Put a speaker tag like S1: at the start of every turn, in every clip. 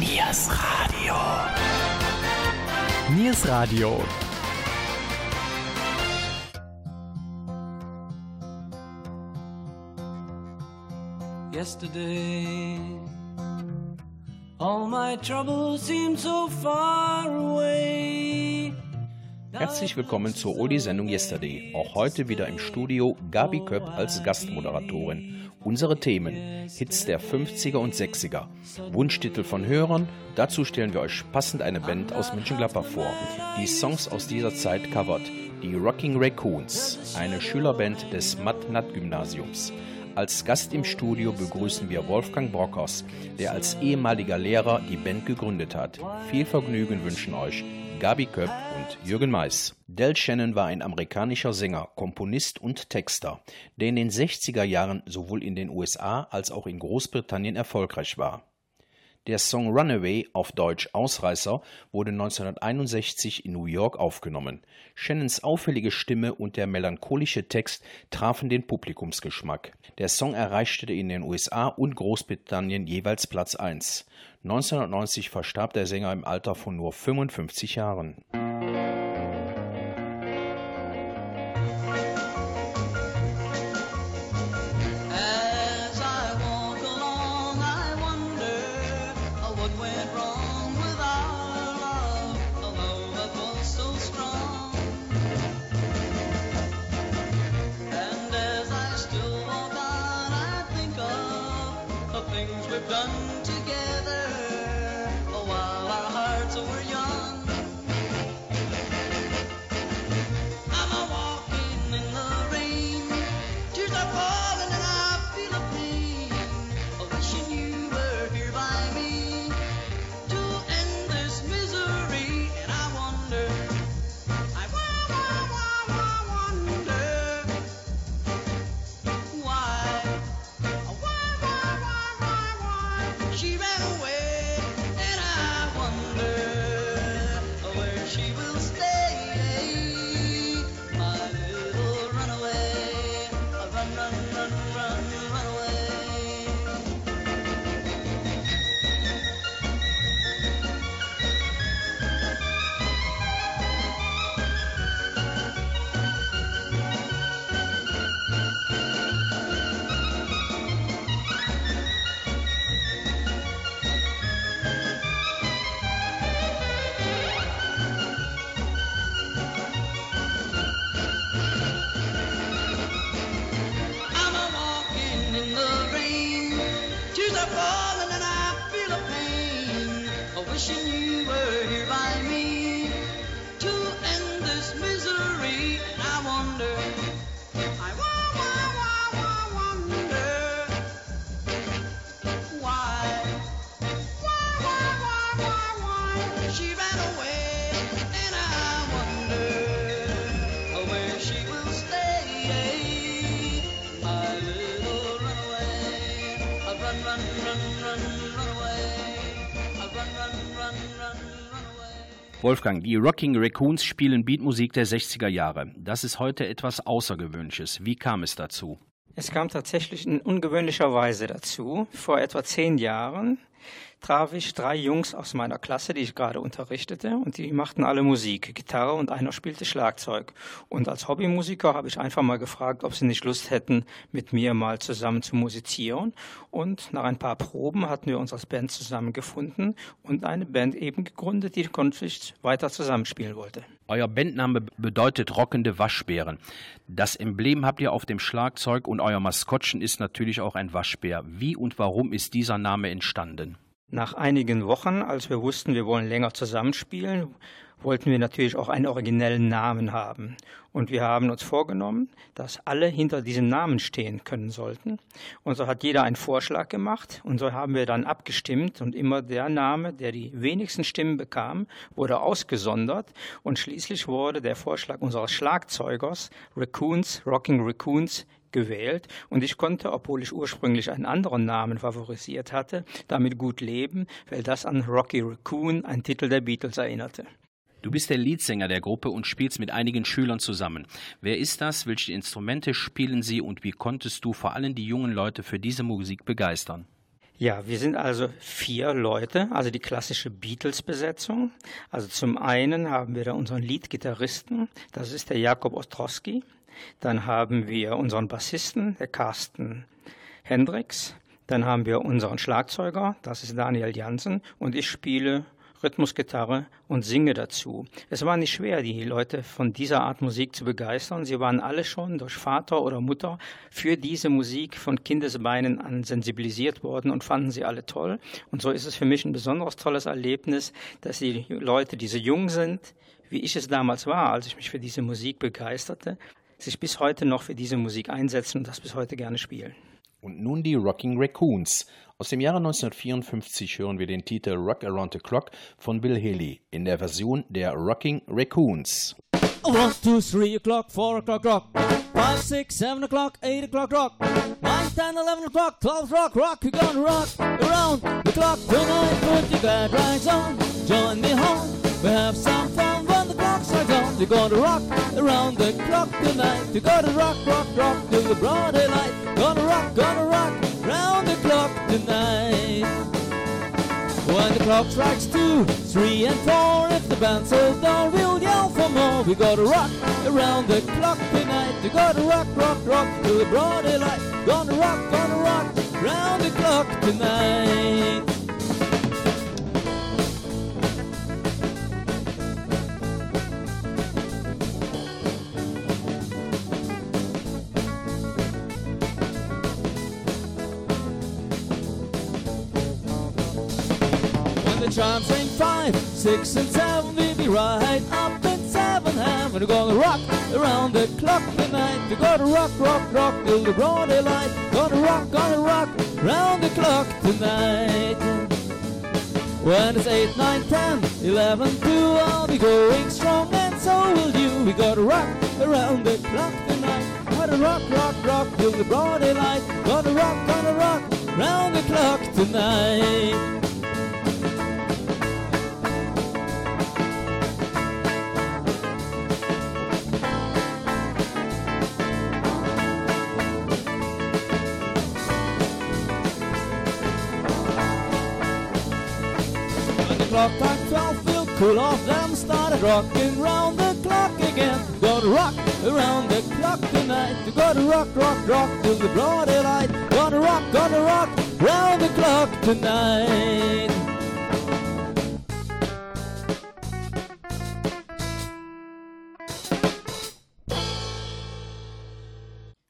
S1: Niers Radio. Niers Radio.
S2: Yesterday, all my troubles seemed so far away.
S3: Herzlich willkommen zur Oldie-Sendung Yesterday. Auch heute wieder im Studio Gabi Köpp als Gastmoderatorin. Unsere Themen: Hits der 50er und 60er, Wunschtitel von Hörern. Dazu stellen wir euch passend eine Band aus Mönchengladbach vor, die Songs aus dieser Zeit covert. Die Rocking Raccoons, eine Schülerband des Matt-Natt-Gymnasiums. Als Gast im Studio begrüßen wir Wolfgang Brockhaus, der als ehemaliger Lehrer die Band gegründet hat. Viel Vergnügen wünschen euch Gabi Köpp Jürgen Mais. Del Shannon war ein amerikanischer Sänger, Komponist und Texter, der in den 60er Jahren sowohl in den USA als auch in Großbritannien erfolgreich war. Der Song Runaway, auf Deutsch Ausreißer, wurde 1961 in New York aufgenommen. Shannons auffällige Stimme und der melancholische Text trafen den Publikumsgeschmack. Der Song erreichte in den USA und Großbritannien jeweils Platz 1. 1990 verstarb der Sänger im Alter von nur 55 Jahren. Wolfgang, die Rocking Raccoons spielen Beatmusik der 60er Jahre. Das ist heute etwas Außergewöhnliches. Wie kam es dazu?
S4: Es kam tatsächlich in ungewöhnlicher Weise dazu. Vor etwa zehn Jahren traf ich drei Jungs aus meiner Klasse, die ich gerade unterrichtete, und die machten alle Musik, Gitarre und einer spielte Schlagzeug. Und als Hobbymusiker habe ich einfach mal gefragt, ob sie nicht Lust hätten, mit mir mal zusammen zu musizieren. Und nach ein paar Proben hatten wir uns als Band zusammengefunden und eine Band eben gegründet, die künftig weiter zusammenspielen wollte.
S3: Euer Bandname bedeutet rockende Waschbären. Das Emblem habt ihr auf dem Schlagzeug und euer Maskottchen ist natürlich auch ein Waschbär. Wie und warum ist dieser Name entstanden?
S4: Nach einigen Wochen, als wir wussten, wir wollen länger zusammenspielen, wollten wir natürlich auch einen originellen Namen haben. Und wir haben uns vorgenommen, dass alle hinter diesem Namen stehen können sollten. Und so hat jeder einen Vorschlag gemacht und so haben wir dann abgestimmt und immer der Name, der die wenigsten Stimmen bekam, wurde ausgesondert und schließlich wurde der Vorschlag unseres Schlagzeugers Raccoons, Rocking Raccoons gewählt und ich konnte, obwohl ich ursprünglich einen anderen Namen favorisiert hatte, damit gut leben, weil das an Rocky Raccoon, ein Titel der Beatles, erinnerte.
S3: Du bist der Leadsänger der Gruppe und spielst mit einigen Schülern zusammen. Wer ist das? Welche Instrumente spielen sie und wie konntest du vor allem die jungen Leute für diese Musik begeistern?
S4: Ja, wir sind also vier Leute, also die klassische Beatles-Besetzung. Also zum einen haben wir da unseren Lead-Gitarristen, das ist der Jakob Ostrowski. Dann haben wir unseren Bassisten, der Carsten Hendricks. Dann haben wir unseren Schlagzeuger, das ist Daniel Jansen. Und ich spiele Rhythmusgitarre und singe dazu. Es war nicht schwer, die Leute von dieser Art Musik zu begeistern. Sie waren alle schon durch Vater oder Mutter für diese Musik von Kindesbeinen an sensibilisiert worden und fanden sie alle toll. Und so ist es für mich ein besonders tolles Erlebnis, dass die Leute, die so jung sind, wie ich es damals war, als ich mich für diese Musik begeisterte, sich bis heute noch für diese Musik einsetzen und das bis heute gerne spielen.
S3: Und nun die Rocking Raccoons. Aus dem Jahre 1954 hören wir den Titel Rock Around the Clock von Bill Haley in der Version der Rocking Raccoons.
S5: One, two, three o'clock, four o'clock, rock. Five, six, seven o'clock, eight o'clock, rock. Nine, ten, eleven o'clock, twelve, rock, rock. You're gonna rock around the clock tonight. Put your glad rags on, join me home. We have some fun the clock strikes on. You're gonna rock around the clock tonight. You're gonna rock, rock, rock till the broad daylight. Gonna rock, gonna rock round the clock tonight. When the clock strikes two, three, and four, if the band so dull, we'll yell for more. We gotta rock around the clock tonight. You gotta rock, rock, rock till the broad daylight. Gonna rock, gonna rock round the clock tonight. Chimes ring five, six, and seven, we'll be right up in seven heaven. We're gonna rock around the clock tonight. We're gonna rock, rock, rock till the broad daylight. Gonna rock, gonna rock round the clock tonight. When it's 8, 9, 10, 11, 2, I'll be going strong and so will you. We gotta rock around the clock tonight. Gotta rock, rock, rock till the broad daylight. Gotta rock, gotta rock round the clock tonight. 12, we'll cool off then started rocking round the clock again. Gotta rock around the clock tonight. You gotta rock, rock, rock till the broad daylight. Gotta rock, gotta rock round the clock tonight.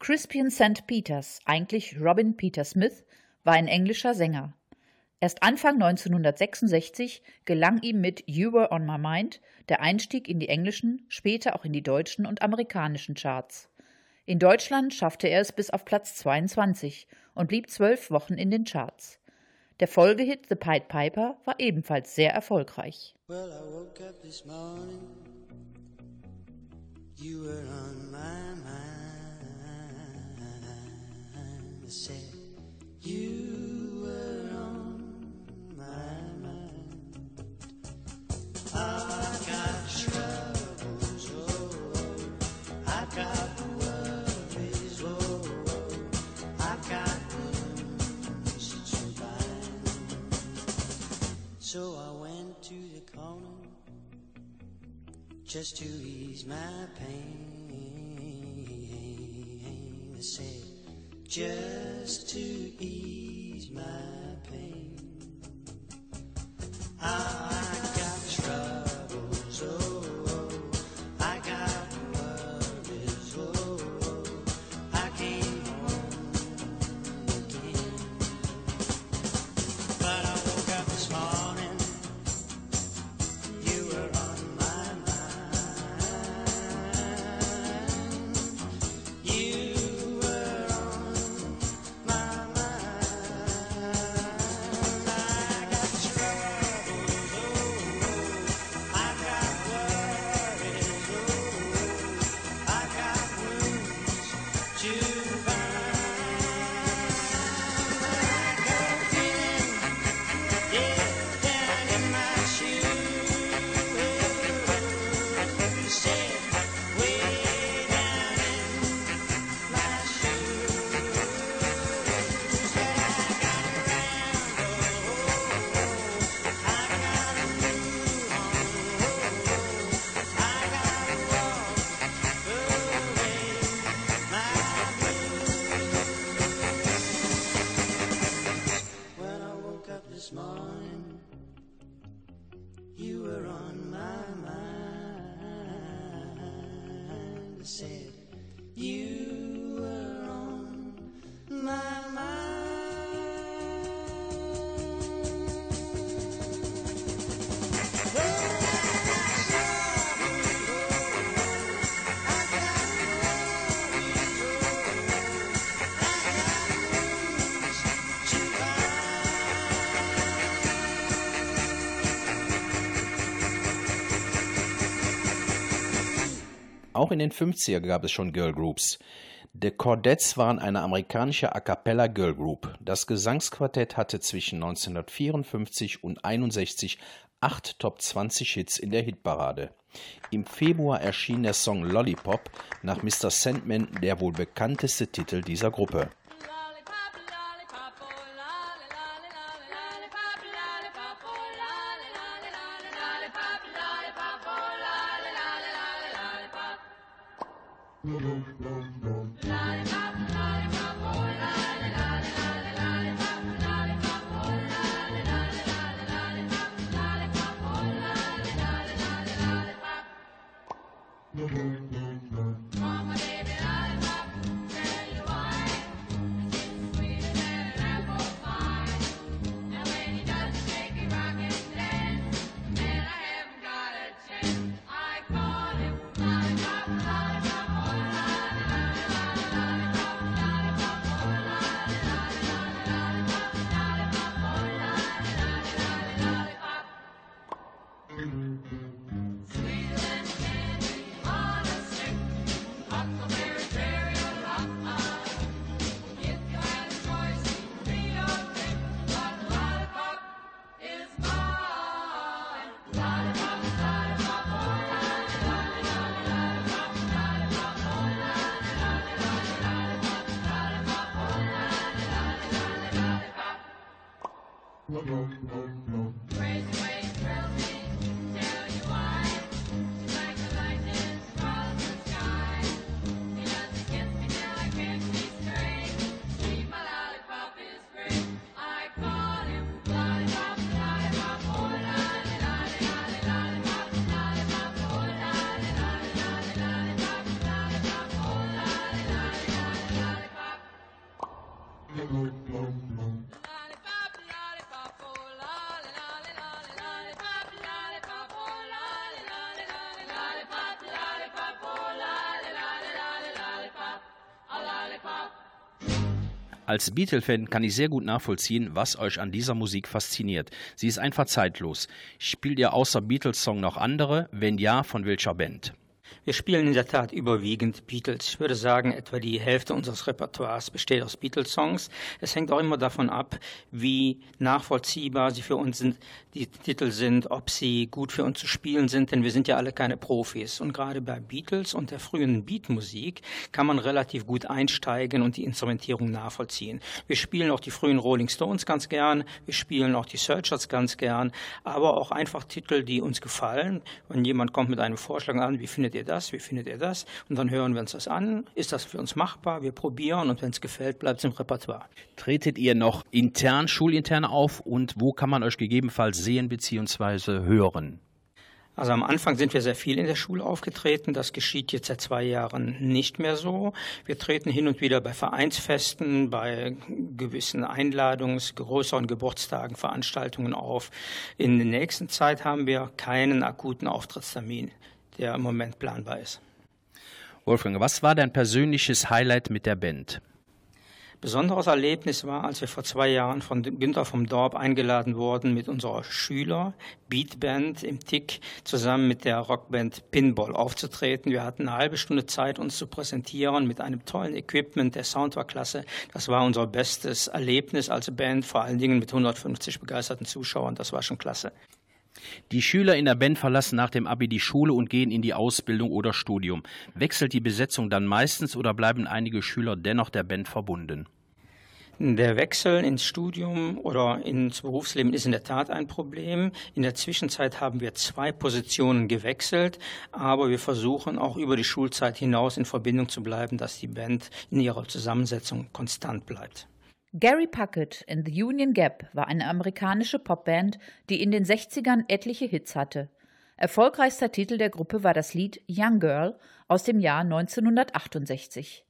S6: Crispian St. Peters, eigentlich Robin Peter Smith, war ein englischer Sänger. Erst Anfang 1966 gelang ihm mit You Were on My Mind der Einstieg in die englischen, später auch in die deutschen und amerikanischen Charts. In Deutschland schaffte er es bis auf Platz 22 und blieb zwölf Wochen in den Charts. Der Folgehit The Pied Piper war ebenfalls sehr erfolgreich.
S7: Well, I So I went to the corner just to ease my pain. They said, just to ease my pain. I
S3: Auch in den 50er gab es schon Girlgroups. The Cordettes waren eine amerikanische A cappella Girlgroup. Das Gesangsquartett hatte zwischen 1954 und 61 acht Top 20 Hits in der Hitparade. Im Februar erschien der Song Lollipop nach Mr. Sandman der wohl bekannteste Titel dieser Gruppe.
S8: Lollipop,
S3: Als Beatle-Fan kann ich sehr gut nachvollziehen, was euch an dieser Musik fasziniert. Sie ist einfach zeitlos. Spielt ihr außer Beatles-Song noch andere? Wenn ja, von welcher Band?
S4: Wir spielen in der Tat überwiegend Beatles. Ich würde sagen, etwa die Hälfte unseres Repertoires besteht aus Beatles-Songs. Es hängt auch immer davon ab, wie nachvollziehbar sie für uns sind, die Titel sind, ob sie gut für uns zu spielen sind, denn wir sind ja alle keine Profis. Und gerade bei Beatles und der frühen Beatmusik kann man relativ gut einsteigen und die Instrumentierung nachvollziehen. Wir spielen auch die frühen Rolling Stones ganz gern, wir spielen auch die Searchers ganz gern, aber auch einfach Titel, die uns gefallen. Wenn jemand kommt mit einem Vorschlag an, wie findet ihr das, wie findet ihr das? Und dann hören wir uns das an. Ist das für uns machbar? Wir probieren und wenn es gefällt, bleibt es im Repertoire.
S3: Tretet ihr noch intern, schulintern auf und wo kann man euch gegebenenfalls sehen bzw. hören?
S4: Also am Anfang sind wir sehr viel in der Schule aufgetreten. Das geschieht jetzt seit zwei Jahren nicht mehr so. Wir treten hin und wieder bei Vereinsfesten, bei gewissen Einladungs-, größeren Geburtstagen, Veranstaltungen auf. In der nächsten Zeit haben wir keinen akuten Auftrittstermin, der im Moment planbar ist.
S3: Wolfgang, was war dein persönliches Highlight mit der Band?
S4: Besonderes Erlebnis war, als wir vor zwei Jahren von Günther vom Dorp eingeladen wurden, mit unserer Schüler Beatband im Tick zusammen mit der Rockband Pinball aufzutreten. Wir hatten eine halbe Stunde Zeit, uns zu präsentieren mit einem tollen Equipment. Der Sound war klasse. Das war unser bestes Erlebnis als Band, vor allen Dingen mit 150 begeisterten Zuschauern. Das war schon klasse.
S3: Die Schüler in der Band verlassen nach dem Abi die Schule und gehen in die Ausbildung oder Studium. Wechselt die Besetzung dann meistens oder bleiben einige Schüler dennoch der Band verbunden?
S4: Der Wechsel ins Studium oder ins Berufsleben ist in der Tat ein Problem. In der Zwischenzeit haben wir zwei Positionen gewechselt, aber wir versuchen auch über die Schulzeit hinaus in Verbindung zu bleiben, dass die Band in ihrer Zusammensetzung konstant bleibt.
S6: Gary Puckett in The Union Gap war eine amerikanische Popband, die in den 60ern etliche Hits hatte. Erfolgreichster Titel der Gruppe war das Lied Young Girl aus dem Jahr 1968.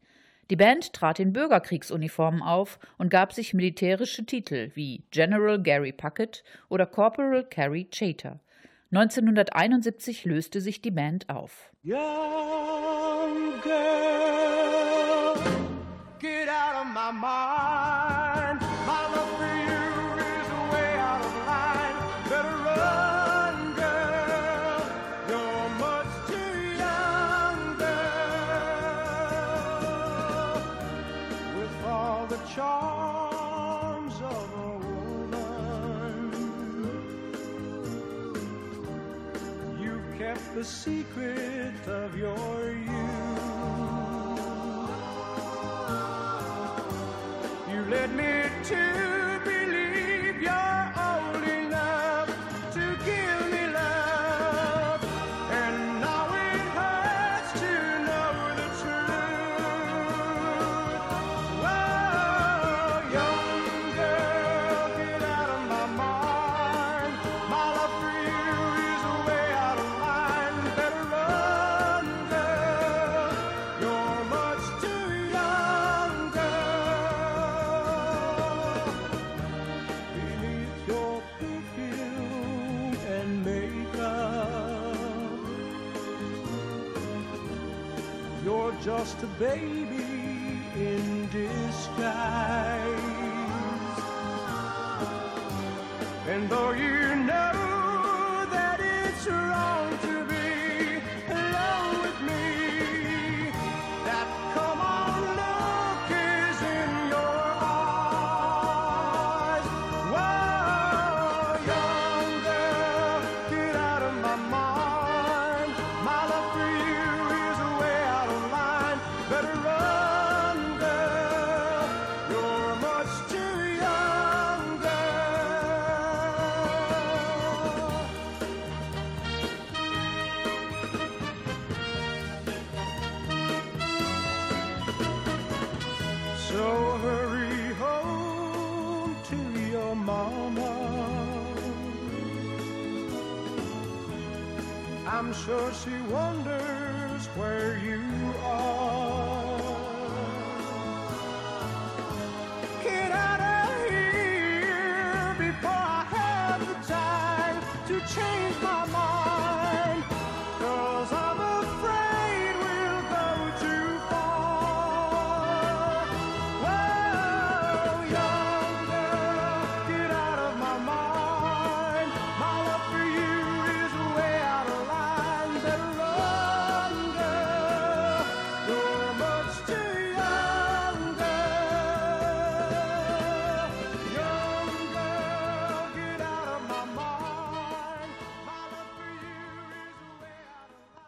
S6: Die Band trat in Bürgerkriegsuniformen auf und gab sich militärische Titel wie General Gary Puckett oder Corporal Carrie Chater. 1971 löste sich die Band auf.
S9: Young girl, get out of my mind. The secret of your just a baby in disguise. And though you know sure she wonders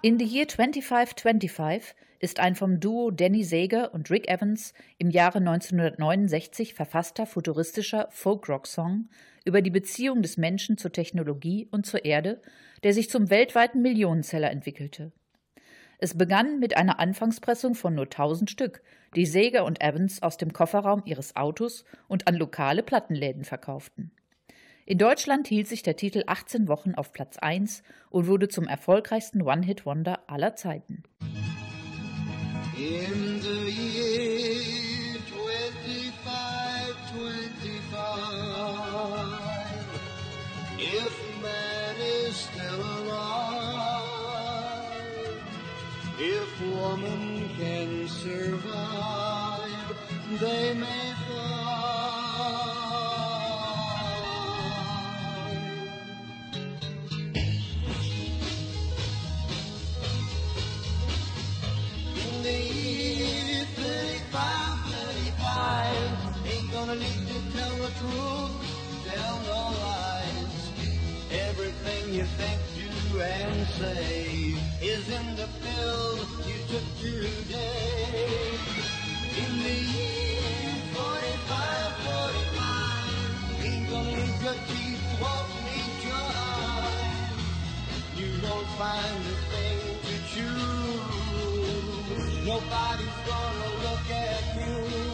S6: In the Year 2525 ist ein vom Duo Danny Sager und Rick Evans im Jahre 1969 verfasster futuristischer Folk-Rock-Song über die Beziehung des Menschen zur Technologie und zur Erde, der sich zum weltweiten Millionenseller entwickelte. Es begann mit einer Anfangspressung von nur 1000 Stück, die Sager und Evans aus dem Kofferraum ihres Autos und an lokale Plattenläden verkauften. In Deutschland hielt sich der Titel 18 Wochen auf Platz 1 und wurde zum erfolgreichsten One-Hit-Wonder aller Zeiten.
S10: In the year 2525, if man is still alive, if woman can survive, they may 35, gonna need to tell the truth, tell no lies. Everything you think, do, and say is in the pill you took today. In the year 45, 45, ain't gonna need your teeth, won't need your eyes. You won't find a thing to choose. Nobody's gonna look at you.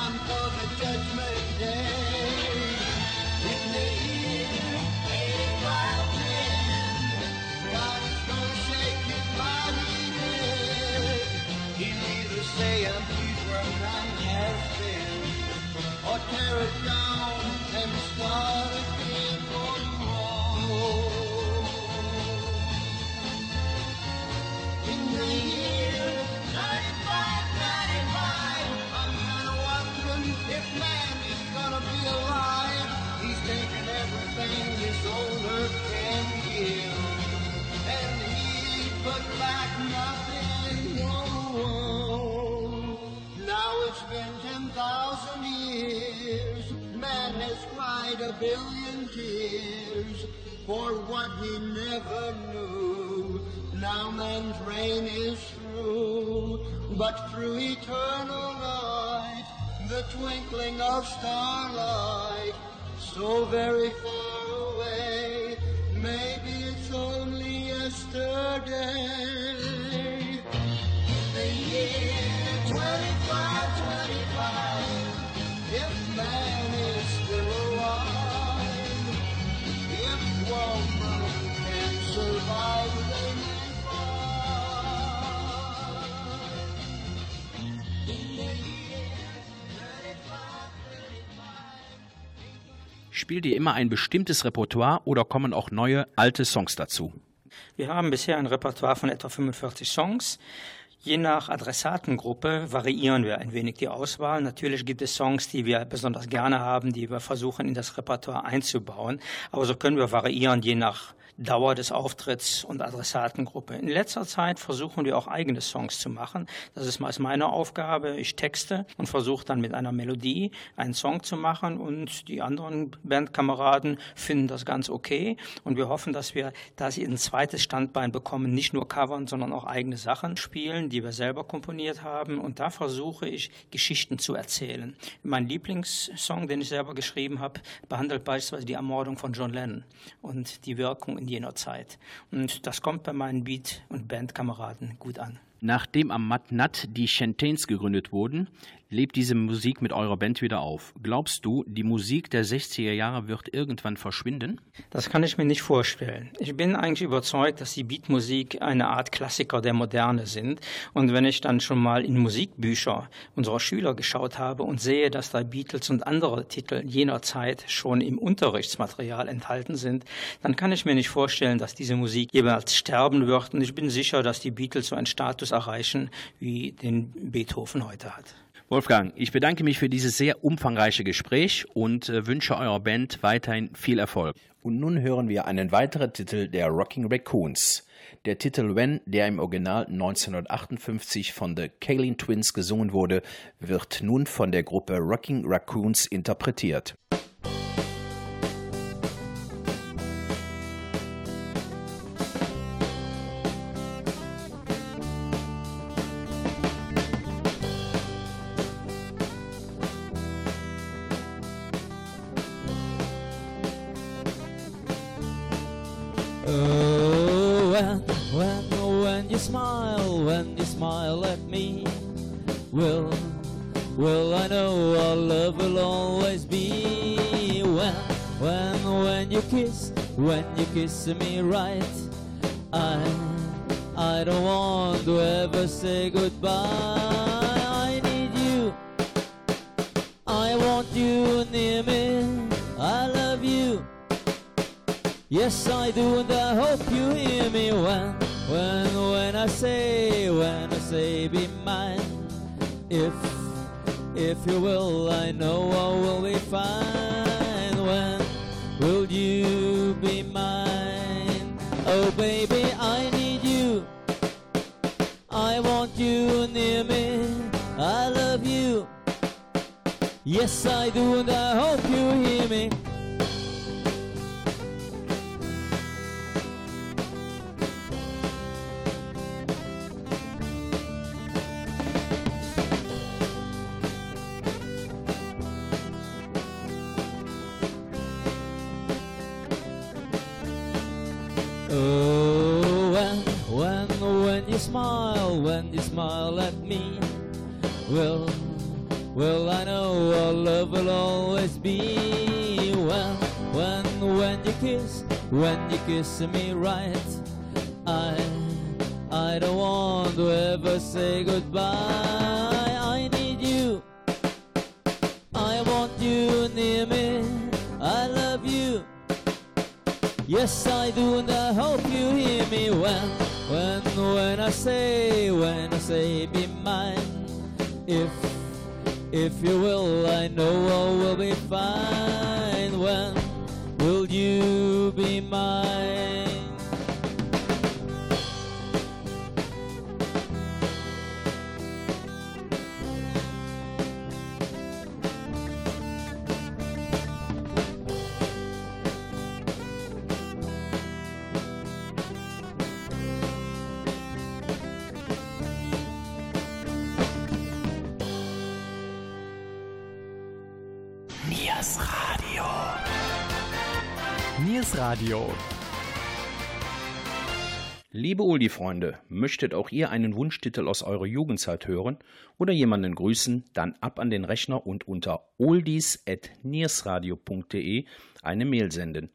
S2: starlight, so very far
S3: Spielt ihr immer ein bestimmtes Repertoire oder kommen auch neue, alte Songs dazu?
S4: Wir haben bisher ein Repertoire von etwa 45 Songs. Je nach Adressatengruppe variieren wir ein wenig die Auswahl. Natürlich gibt es Songs, die wir besonders gerne haben, die wir versuchen in das Repertoire einzubauen. Aber so können wir variieren je nach Dauer des Auftritts und Adressatengruppe. In letzter Zeit versuchen wir auch eigene Songs zu machen. Das ist meist meine Aufgabe. Ich texte und versuche dann mit einer Melodie einen Song zu machen und die anderen Bandkameraden finden das ganz okay und wir hoffen, dass wir da ein zweites Standbein bekommen, nicht nur covern, sondern auch eigene Sachen spielen, die wir selber komponiert haben und da versuche ich Geschichten zu erzählen. Mein Lieblingssong, den ich selber geschrieben habe, behandelt beispielsweise die Ermordung von John Lennon und die Wirkung in jener Zeit. Und das kommt bei meinen Beat- und Bandkameraden gut an.
S3: Nachdem am Matnat die Chantains gegründet wurden, lebt diese Musik mit eurer Band wieder auf. Glaubst du, die Musik der 60er Jahre wird irgendwann verschwinden?
S4: Das kann ich mir nicht vorstellen. Ich bin eigentlich überzeugt, dass die Beatmusik eine Art Klassiker der Moderne sind. Und wenn ich dann schon mal in Musikbücher unserer Schüler geschaut habe und sehe, dass da Beatles und andere Titel jener Zeit schon im Unterrichtsmaterial enthalten sind, dann kann ich mir nicht vorstellen, dass diese Musik jeweils sterben wird. Und ich bin sicher, dass die Beatles so einen Status erreichen, wie den Beethoven heute hat.
S3: Wolfgang, ich bedanke mich für dieses sehr umfangreiche Gespräch und äh, wünsche eurer Band weiterhin viel Erfolg. Und nun hören wir einen weiteren Titel der Rocking Raccoons. Der Titel When, der im Original 1958 von The Kalin Twins gesungen wurde, wird nun von der Gruppe Rocking Raccoons interpretiert.
S5: Kiss me right, I, I don't want to ever say goodbye. I need you, I want you near me. I love you. Yes, I do, and I hope you hear me when, when, when I say, when I say, be mine. If, if you will, I know I will be fine. Baby, I need you. I want you near me. I love you. Yes, I do, and I hope you hear me. When, you smile, when you smile at me, well, Well, I know our love will always be well when when you kiss, when you kiss me right. I I don't want to ever say goodbye. I need you. I want you near me. Yes, I do, and I hope you hear me when, when, when I say, when I say, be mine. If, if you will, I know all will be fine. When will you be mine?
S1: Niers Radio.
S3: Liebe Oldie-Freunde, möchtet auch ihr einen Wunschtitel aus eurer Jugendzeit hören oder jemanden grüßen, dann ab an den Rechner und unter oldies.niersradio.de eine Mail senden.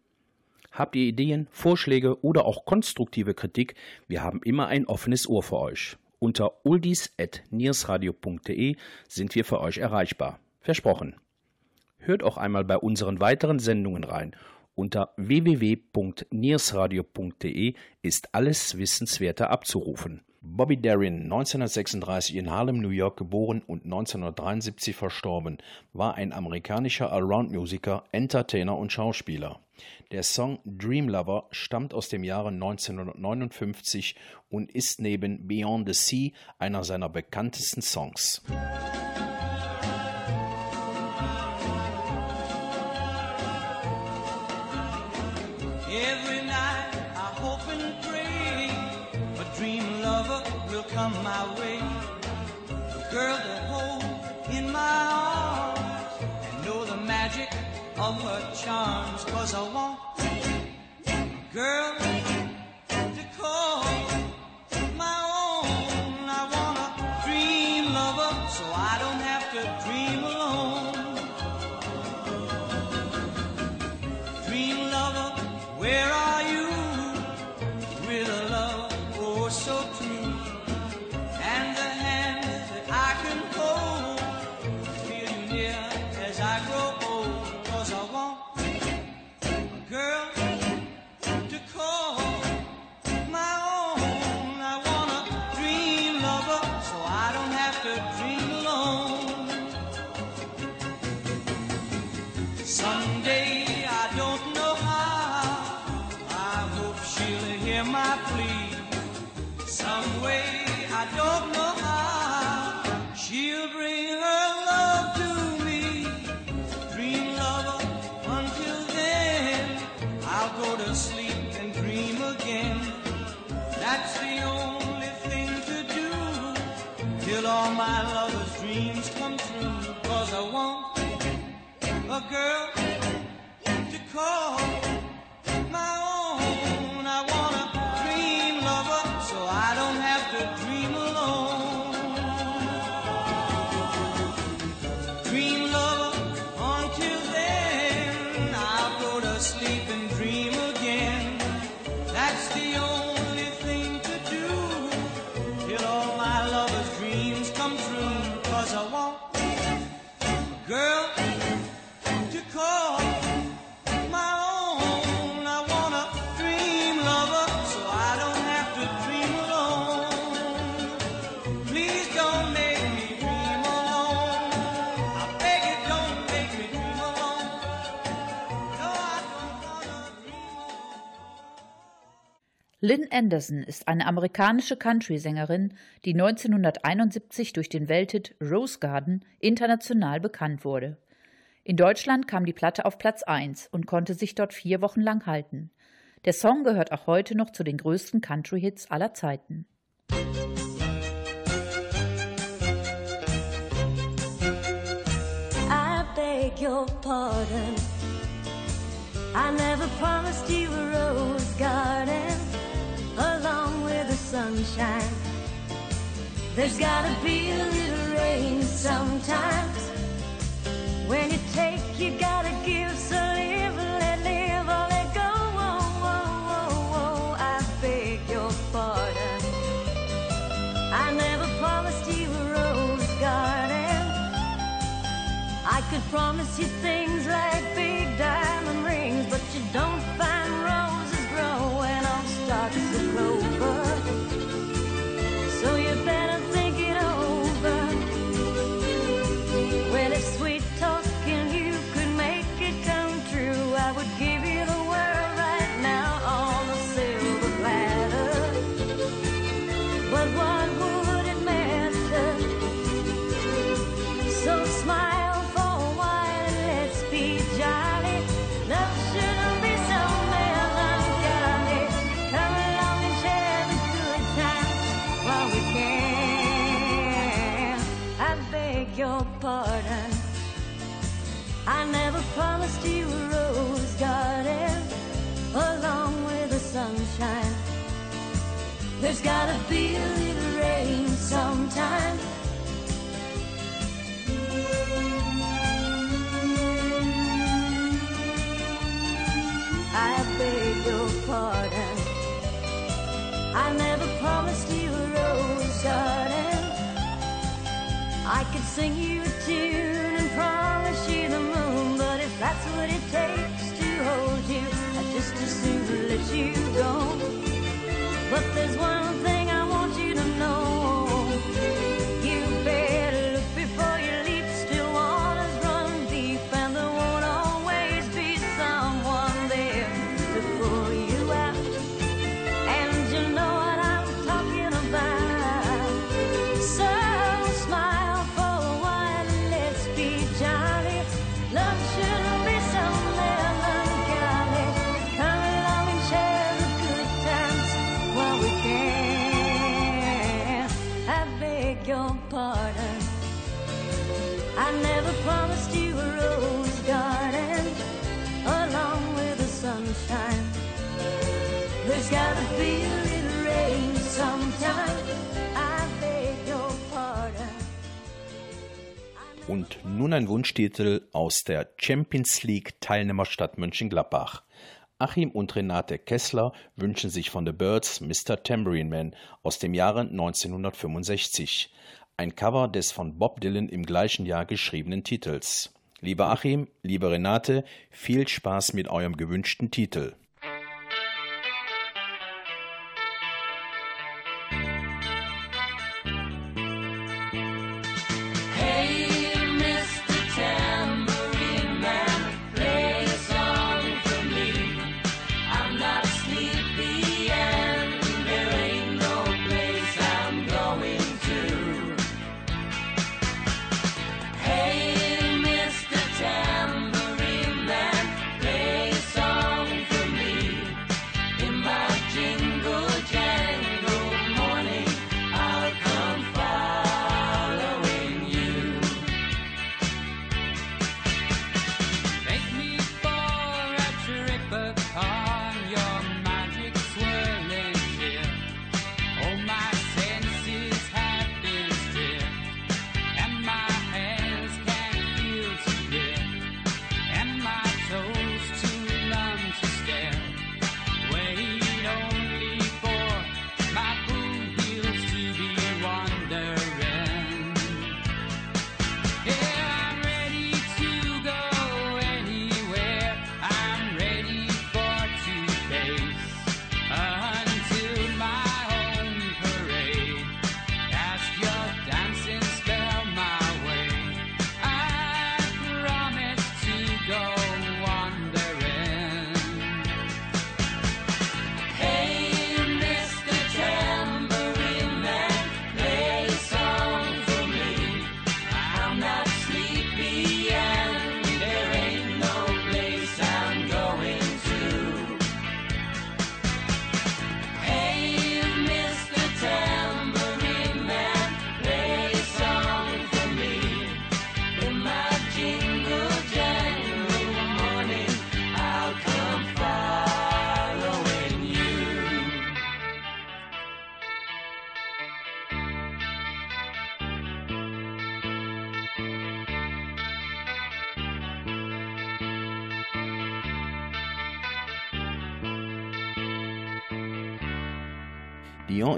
S3: Habt ihr Ideen, Vorschläge oder auch konstruktive Kritik? Wir haben immer ein offenes Ohr für euch. Unter oldies.niersradio.de sind wir für euch erreichbar. Versprochen. Hört auch einmal bei unseren weiteren Sendungen rein. Unter www.niersradio.de ist alles Wissenswerte abzurufen. Bobby Darin, 1936 in Harlem, New York geboren und 1973 verstorben, war ein amerikanischer Allround-Musiker, Entertainer und Schauspieler. Der Song Dream Lover stammt aus dem Jahre 1959 und ist neben Beyond the Sea einer seiner bekanntesten Songs.
S2: Every of her charms. Cause I want girl Way I don't know how. She'll bring her love to me. Dream lover, until then I'll go to sleep and dream again. That's the only thing to do till all my lover's dreams come true. Cause I want a girl to call
S6: Lynn Anderson ist eine amerikanische Country-Sängerin, die 1971 durch den Welthit Rose Garden international bekannt wurde. In Deutschland kam die Platte auf Platz 1 und konnte sich dort vier Wochen lang halten. Der Song gehört auch heute noch zu den größten Country-Hits aller Zeiten.
S11: I beg your pardon. I never promised you a rose garden sunshine. There's gotta be a little rain sometimes. When you take, you gotta give. So live, let live, or let go. Oh, oh, oh, oh, I beg your pardon. I never promised you a rose garden. I could promise you things like There's gotta be a little rain sometime. I beg your pardon. I never promised you a rose garden. I could sing you a tune and promise you the moon, but if that's what it takes to hold you, I'd just as soon let you go. But there's one
S3: Und nun ein Wunschtitel aus der Champions League Teilnehmerstadt Mönchengladbach. Achim und Renate Kessler wünschen sich von The Birds Mr. Tambourine Man aus dem Jahre 1965. Ein Cover des von Bob Dylan im gleichen Jahr geschriebenen Titels. Lieber Achim, liebe Renate, viel Spaß mit eurem gewünschten Titel.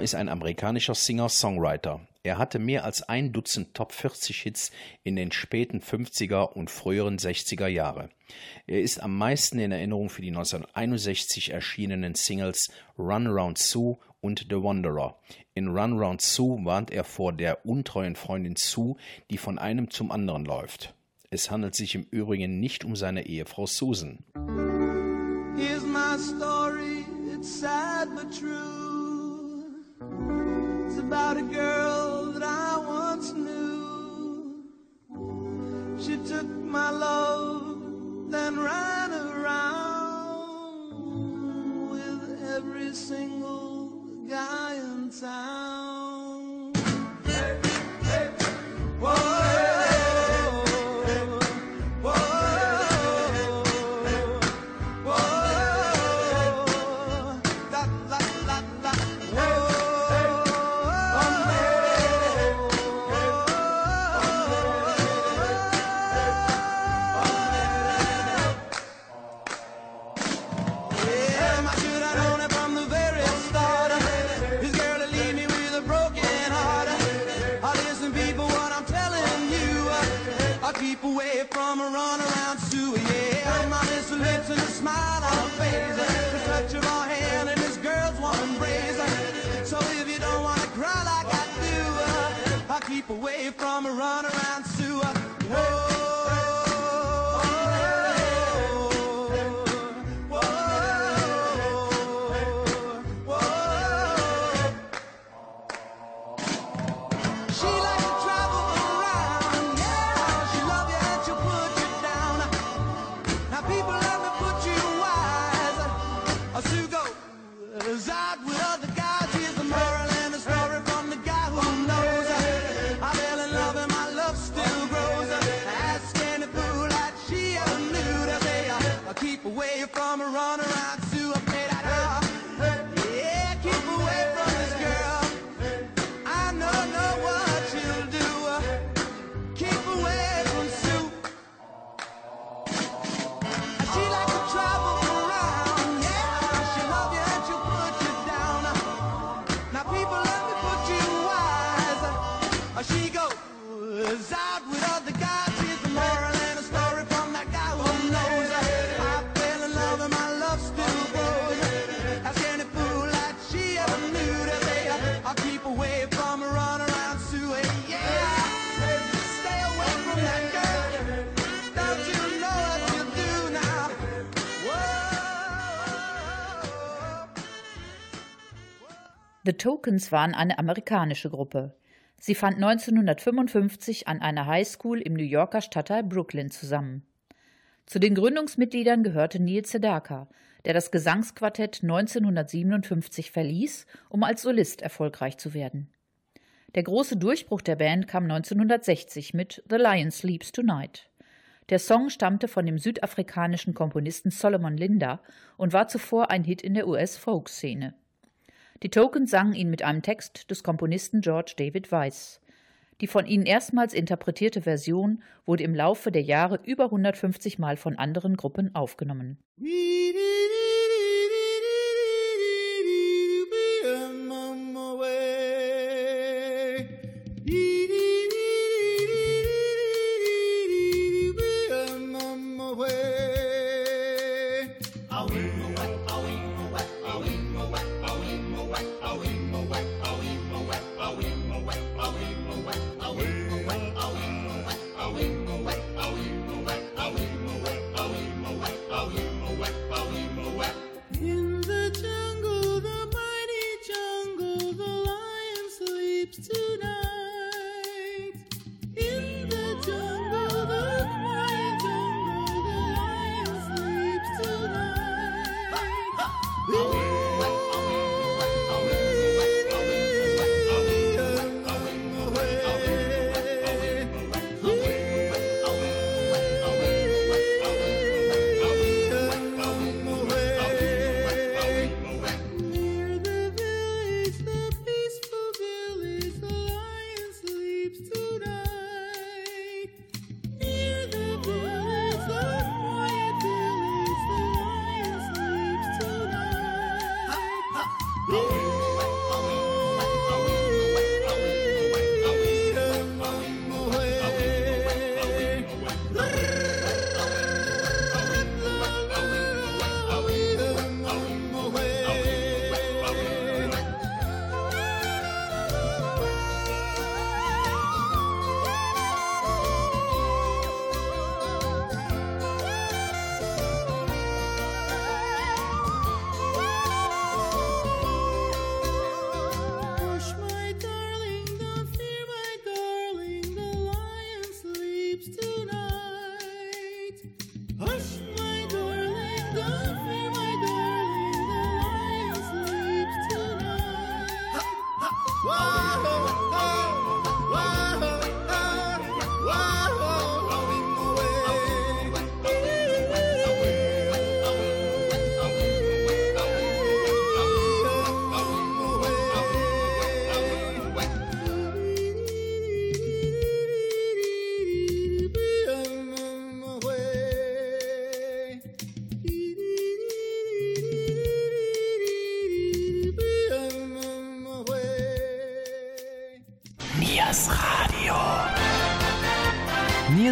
S3: Ist ein amerikanischer Singer-Songwriter. Er hatte mehr als ein Dutzend Top 40 Hits in den späten 50er und früheren 60er Jahre. Er ist am meisten in Erinnerung für die 1961 erschienenen Singles Run Round Sue und The Wanderer. In Run Round Sue warnt er vor der untreuen Freundin Sue, die von einem zum anderen läuft. Es handelt sich im Übrigen nicht um seine Ehefrau Susan.
S2: Here's my story, it's sad but true. About a girl that I once knew. She took my love, then ran around with every single guy in town. Away from a run around Sue. Yeah, my miss lips and a smile on her face. The touch of her hand and this girl's warm embrace. So if you don't wanna cry like I do, uh, I keep away from a run around Sue. Uh, The
S6: Tokens waren eine amerikanische Gruppe. Sie fand 1955 an einer Highschool im New Yorker Stadtteil Brooklyn zusammen. Zu den Gründungsmitgliedern gehörte Neil Sedaka, der das Gesangsquartett 1957 verließ, um als Solist erfolgreich zu werden. Der große Durchbruch der Band kam 1960 mit The Lion Sleeps Tonight. Der Song stammte von dem südafrikanischen Komponisten Solomon Linda und war zuvor ein Hit in der US-Folk-Szene. Die Tokens sangen ihn mit einem Text des Komponisten George David Weiss. Die von ihnen erstmals interpretierte Version wurde im Laufe der Jahre über 150 Mal von anderen Gruppen aufgenommen.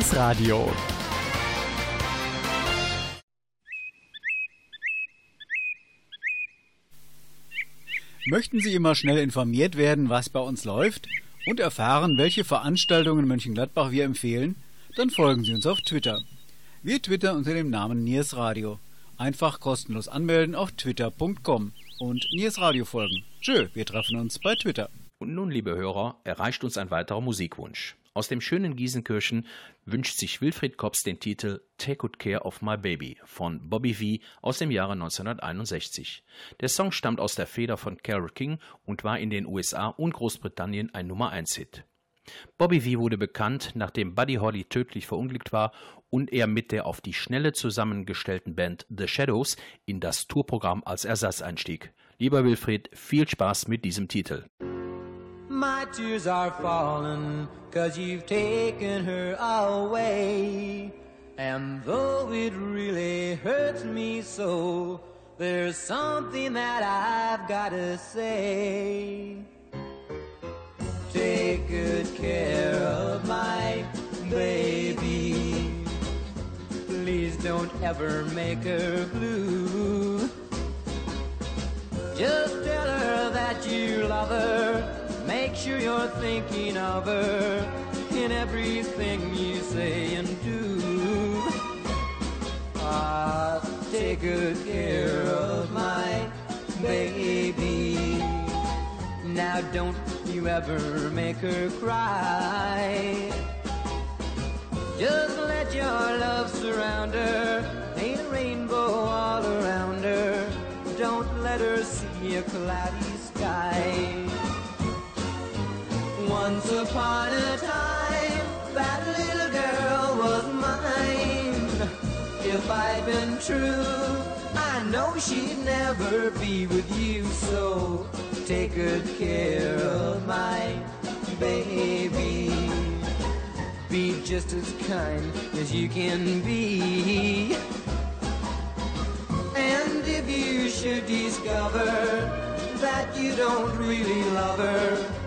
S1: Niers Radio.
S12: Möchten Sie immer schnell informiert werden, was bei uns läuft und erfahren, welche Veranstaltungen in Mönchengladbach wir empfehlen? Dann folgen Sie uns auf Twitter. Wir twittern unter dem Namen Niers Radio. Einfach kostenlos anmelden auf twitter.com und Niers Radio folgen. Tschö, wir treffen uns bei Twitter.
S3: Und nun, liebe Hörer, erreicht uns ein weiterer Musikwunsch. Aus dem schönen Giesenkirchen wünscht sich Wilfried Kops den Titel Take Good Care of My Baby von Bobby V aus dem Jahre 1961. Der Song stammt aus der Feder von Carole King und war in den USA und Großbritannien ein Nummer 1 Hit. Bobby V wurde bekannt, nachdem Buddy Holly tödlich verunglückt war und er mit der auf die Schnelle zusammengestellten Band The Shadows in das Tourprogramm als Ersatz einstieg. Lieber Wilfried, viel Spaß mit diesem Titel.
S7: My tears are falling cause you've taken her away. And though it really hurts me so, there's something that I've gotta say. Take good care of my baby. Please don't ever make her blue. Just tell her that you love her. Sure you're thinking of her in everything you say and do. Ah, take good care of my baby. Now don't you ever make her cry. Just let your love surround her. Paint a rainbow all around her. Don't let her see a cloudy sky. Once upon a time, that little girl was mine. If I'd been true, I know she'd never be with you. So take good care of my baby. Be just as kind as you can be. And if you should discover that you don't really love her,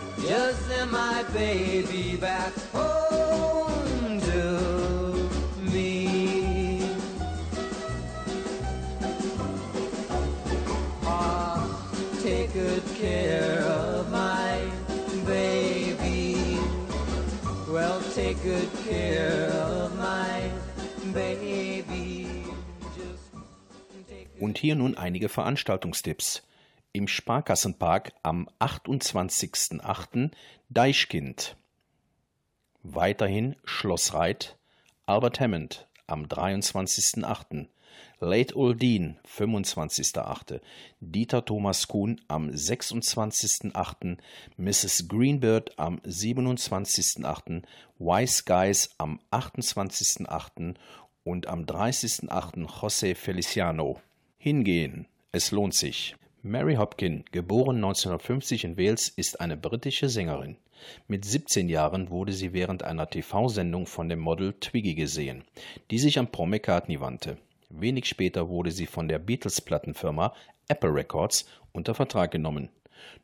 S7: just send my baby back home to me. Ah, take good care of my baby. Well, take good care of my baby.
S3: Und hier nun einige Veranstaltungstipps. Im Sparkassenpark am 28.08. Deichkind. Weiterhin Schloss Reit, Albert Hammond am 23.08. Late Oldin, 25.08. Dieter Thomas Kuhn am 26.08. Mrs. Greenbird am 27.08. Wise Guys am 28.08. und am 30.08. José Feliciano. Hingehen, es lohnt sich. Mary Hopkin, geboren 1950 in Wales, ist eine britische Sängerin. Mit 17 Jahren wurde sie während einer TV-Sendung von dem Model Twiggy gesehen, die sich an Paul McCartney wandte. Wenig später wurde sie von der Beatles-Plattenfirma Apple Records unter Vertrag genommen.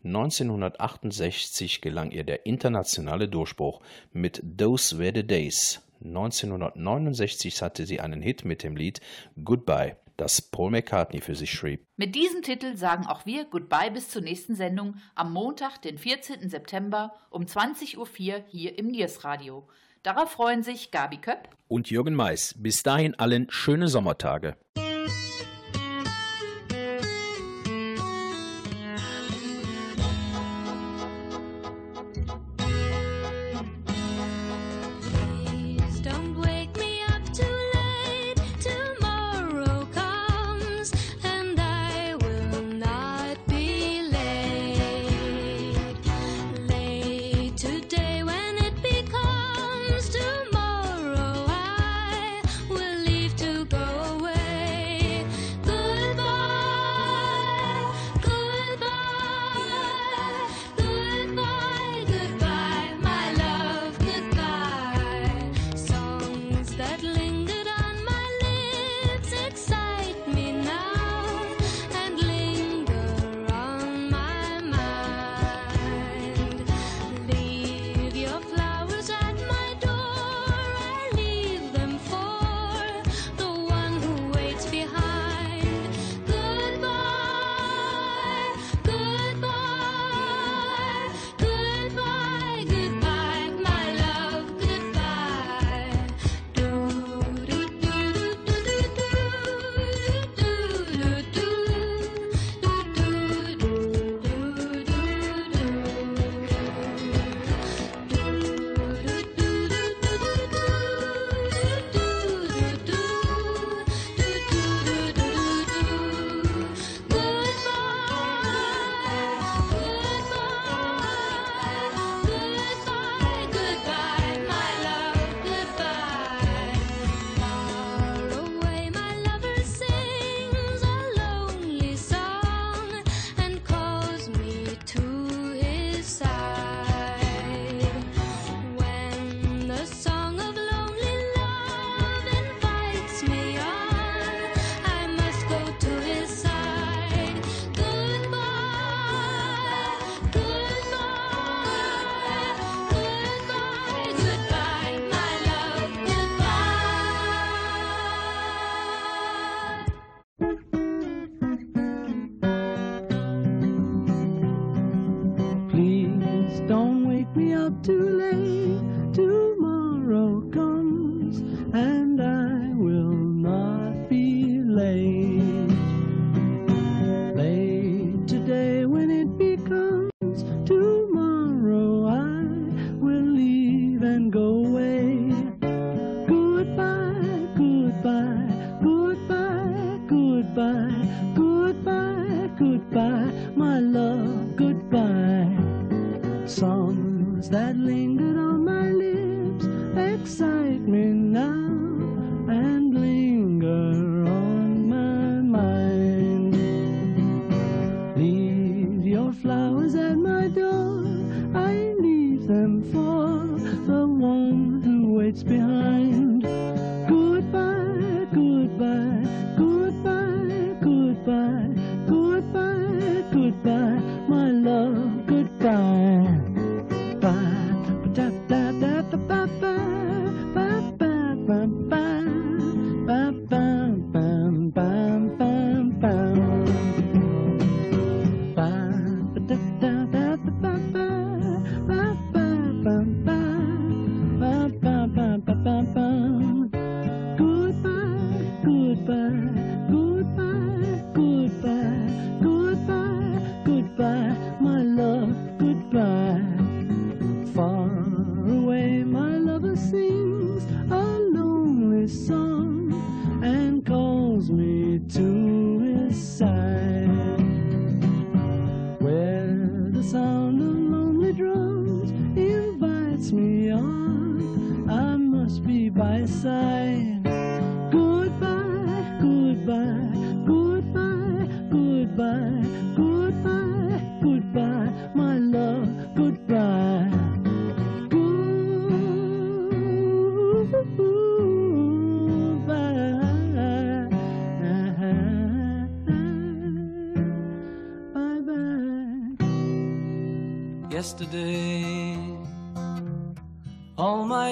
S3: 1968 gelang ihr der internationale Durchbruch mit Those Were the Days. 1969 hatte sie einen Hit mit dem Lied Goodbye
S13: das Paul McCartney für sich schrieb.
S6: Mit diesem Titel sagen auch wir Goodbye bis zur nächsten Sendung am Montag, den 14. September um 20.04 Uhr hier im Niers Radio. Darauf freuen sich Gabi Köpp
S13: und Jürgen Mais. Bis dahin allen schöne Sommertage.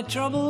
S14: trouble